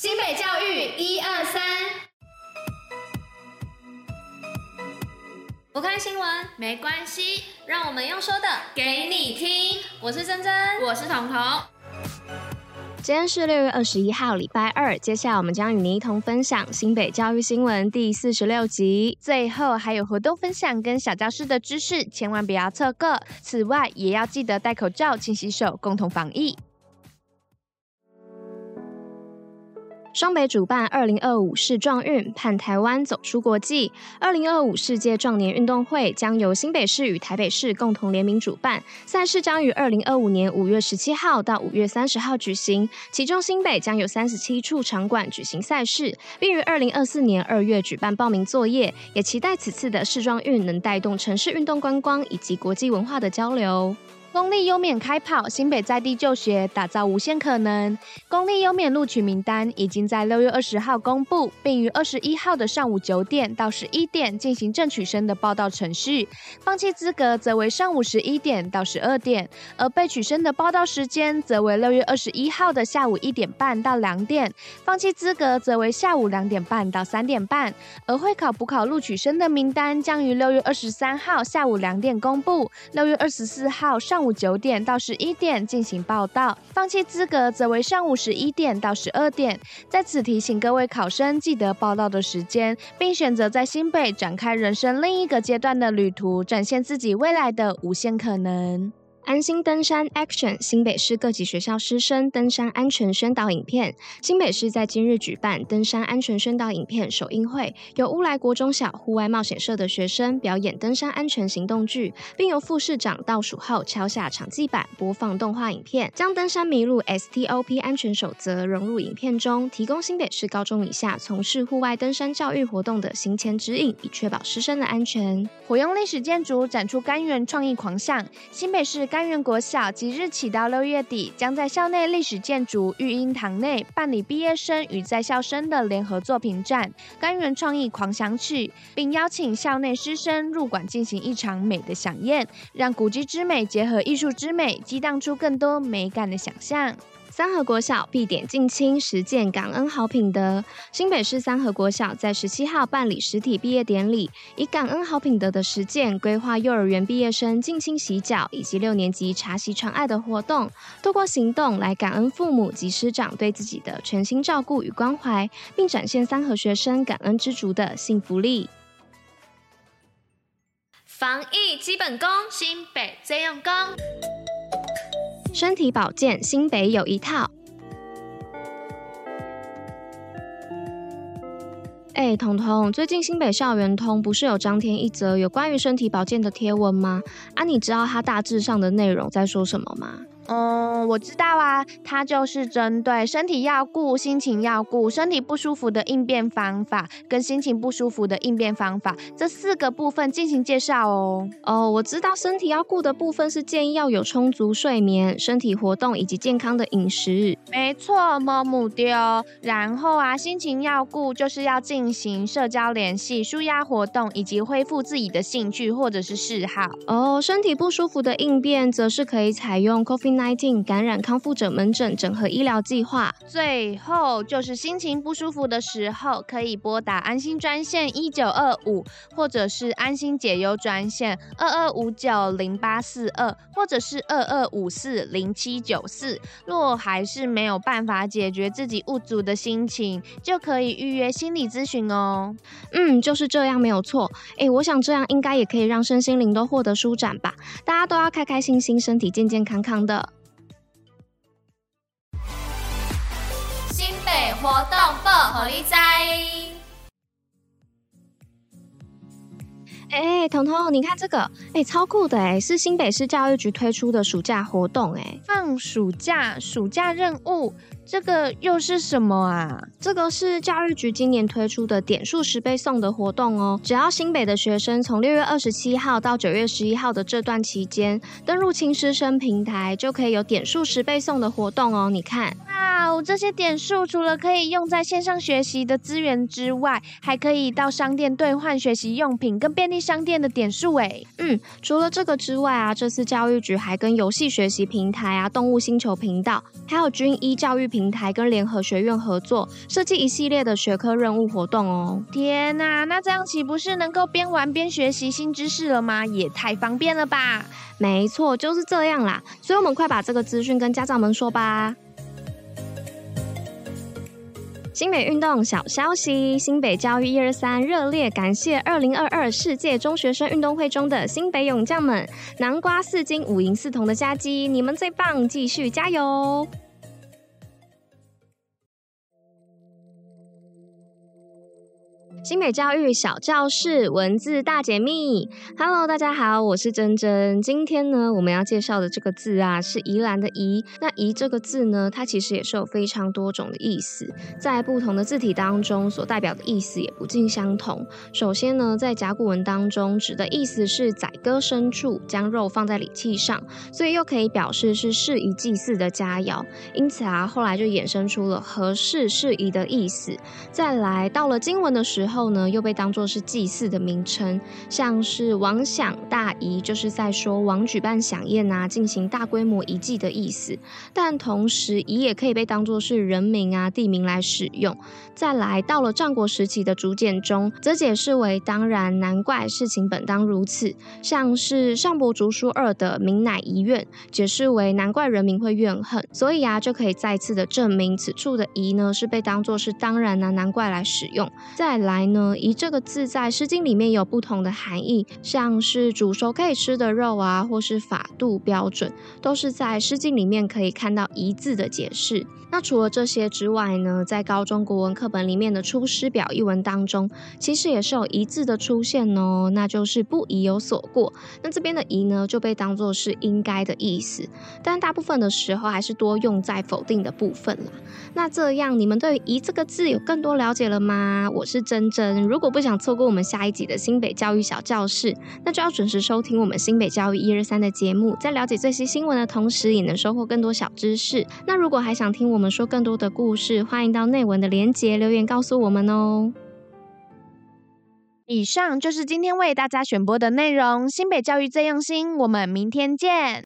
新北教育一二三，不看新闻没关系，让我们用说的给你听。我是珍珍，我是彤彤。今天是六月二十一号，礼拜二。接下来我们将与您一同分享新北教育新闻第四十六集。最后还有活动分享跟小教室的知识，千万不要错过。此外，也要记得戴口罩、勤洗手，共同防疫。双北主办二零二五世壮运，盼台湾走出国际。二零二五世界壮年运动会将由新北市与台北市共同联名主办，赛事将于二零二五年五月十七号到五月三十号举行。其中新北将有三十七处场馆举行赛事，并于二零二四年二月举办报名作业。也期待此次的世壮运能带动城市运动观光以及国际文化的交流。公立优免开跑，新北在地就学，打造无限可能。公立优免录取名单已经在六月二十号公布，并于二十一号的上午九点到十一点进行正取生的报到程序。放弃资格则为上午十一点到十二点，而被取生的报到时间则为六月二十一号的下午一点半到两点。放弃资格则为下午两点半到三点半。而会考补考录取生的名单将于六月二十三号下午两点公布，六月二十四号上。午午九点到十一点进行报到，放弃资格则为上午十一点到十二点。在此提醒各位考生，记得报到的时间，并选择在新北展开人生另一个阶段的旅途，展现自己未来的无限可能。安心登山 Action 新北市各级学校师生登山安全宣导影片。新北市在今日举办登山安全宣导影片首映会，由乌来国中小户外冒险社的学生表演登山安全行动剧，并由副市长倒数后敲下场记板播放动画影片，将登山迷路 STOP 安全守则融入影片中，提供新北市高中以下从事户外登山教育活动的行前指引，以确保师生的安全。活用历史建筑展出柑园创意狂想，新北市甘源国小即日起到六月底，将在校内历史建筑育婴堂内办理毕业生与在校生的联合作品展《甘源创意狂想曲》，并邀请校内师生入馆进行一场美的饗宴，让古迹之美结合艺术之美，激荡出更多美感的想象。三和国小毕典尽亲，实践感恩好品德。新北市三和国小在十七号办理实体毕业典礼，以感恩好品德的实践，规划幼儿园毕业生尽亲洗脚以及六年级茶席传爱的活动，透过行动来感恩父母及师长对自己的全心照顾与关怀，并展现三和学生感恩知足的幸福力。防疫基本功，新北最用功。身体保健，新北有一套。哎，彤彤，最近新北校园通不是有张贴一则有关于身体保健的贴文吗？啊，你知道它大致上的内容在说什么吗？嗯，我知道啊，它就是针对身体要顾、心情要顾，身体不舒服的应变方法跟心情不舒服的应变方法这四个部分进行介绍哦。哦，我知道身体要顾的部分是建议要有充足睡眠、身体活动以及健康的饮食。没错，么母丢。然后啊，心情要顾就是要进行社交联系、舒压活动以及恢复自己的兴趣或者是嗜好。哦，身体不舒服的应变则是可以采用 Coffee。19感染康复者门诊整合医疗计划。最后就是心情不舒服的时候，可以拨打安心专线一九二五，或者是安心解忧专线二二五九零八四二，或者是二二五四零七九四。若还是没有办法解决自己郁卒的心情，就可以预约心理咨询哦。嗯，就是这样，没有错。诶，我想这样应该也可以让身心灵都获得舒展吧。大家都要开开心心，身体健健康康的。活动报虎哩知。哎，彤彤，你看这个，哎，超酷的哎，是新北市教育局推出的暑假活动哎，放暑假，暑假任务。这个又是什么啊？这个是教育局今年推出的点数十倍送的活动哦。只要新北的学生从六月二十七号到九月十一号的这段期间登入青师生平台，就可以有点数十倍送的活动哦。你看，啊，哦，这些点数除了可以用在线上学习的资源之外，还可以到商店兑换学习用品跟便利商店的点数诶。嗯，除了这个之外啊，这次教育局还跟游戏学习平台啊、动物星球频道，还有军医教育平台跟联合学院合作，设计一系列的学科任务活动哦。天呐，那这样岂不是能够边玩边学习新知识了吗？也太方便了吧！没错，就是这样啦。所以我们快把这个资讯跟家长们说吧。新北运动小消息：新北教育一二三热烈感谢二零二二世界中学生运动会中的新北勇将们，南瓜四金五银四铜的佳绩，你们最棒，继续加油！新美教育小教室文字大解密，Hello，大家好，我是珍珍。今天呢，我们要介绍的这个字啊，是宜兰的宜。那宜这个字呢，它其实也是有非常多种的意思，在不同的字体当中，所代表的意思也不尽相同。首先呢，在甲骨文当中，指的意思是宰割牲畜，将肉放在礼器上，所以又可以表示是适宜祭祀的佳肴。因此啊，后来就衍生出了合适、适宜的意思。再来到了经文的时候。后呢，又被当作是祭祀的名称，像是王享大仪，就是在说王举办饗宴啊，进行大规模仪祭的意思。但同时，仪也可以被当作是人名啊、地名来使用。再来到了战国时期的竹简中，则解释为当然、难怪、事情本当如此。像是上伯竹书二的民乃遗怨，解释为难怪人民会怨恨。所以啊，就可以再次的证明此处的仪呢，是被当作是当然啊、难怪来使用。再来。来呢，宜这个字在《诗经》里面有不同的含义，像是煮熟可以吃的肉啊，或是法度标准，都是在《诗经》里面可以看到宜字的解释。那除了这些之外呢，在高中国文课本里面的《出师表》一文当中，其实也是有宜字的出现哦，那就是不宜有所过。那这边的宜呢，就被当作是应该的意思，但大部分的时候还是多用在否定的部分啦。那这样，你们对于宜这个字有更多了解了吗？我是真真，如果不想错过我们下一集的新北教育小教室，那就要准时收听我们新北教育一二三的节目，在了解最新新闻的同时，也能收获更多小知识。那如果还想听我们说更多的故事，欢迎到内文的连结留言告诉我们哦。以上就是今天为大家选播的内容，新北教育最用心，我们明天见。